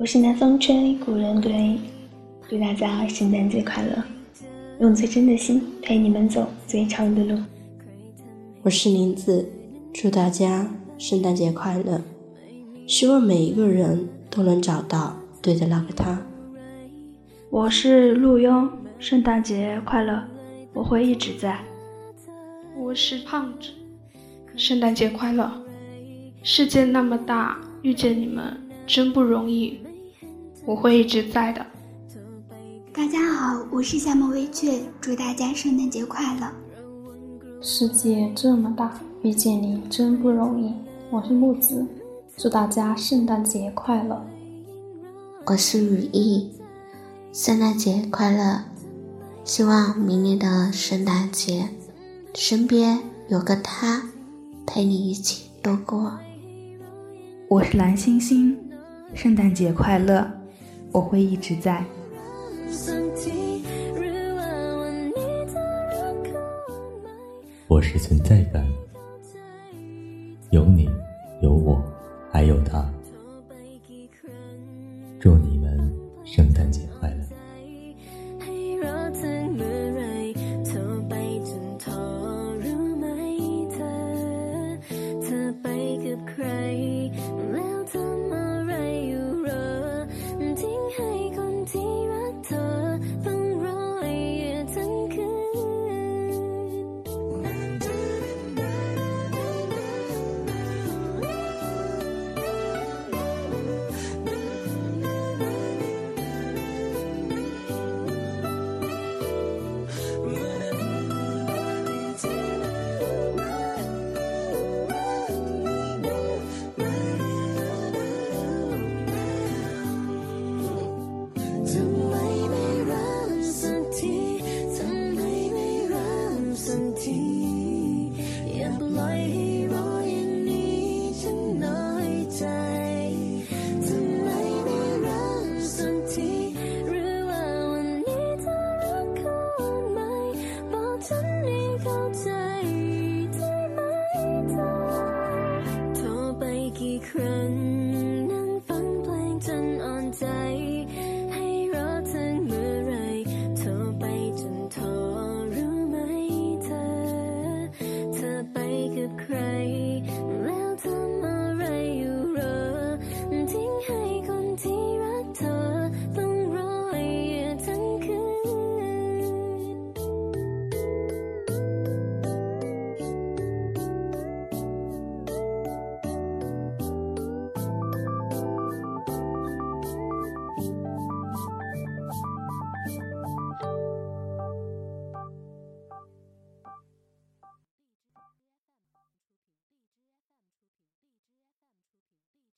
我是南风吹，古人对，祝大家圣诞节快乐！用最真的心陪你们走最长的路。我是林子，祝大家圣诞节快乐！希望每一个人都能找到对的那个他。我是陆庸，圣诞节快乐！我会一直在。我是胖子，圣诞节快乐！世界那么大，遇见你们真不容易，我会一直在的。大家好，我是夏末微雀，祝大家圣诞节快乐！世界这么大，遇见你真不容易，我是木子，祝大家圣诞节快乐！我是雨意，圣诞节快乐！希望明年的圣诞节，身边有个他陪你一起度过。我是蓝星星，圣诞节快乐！我会一直在。我是存在感，有你，有我，还有他。都在。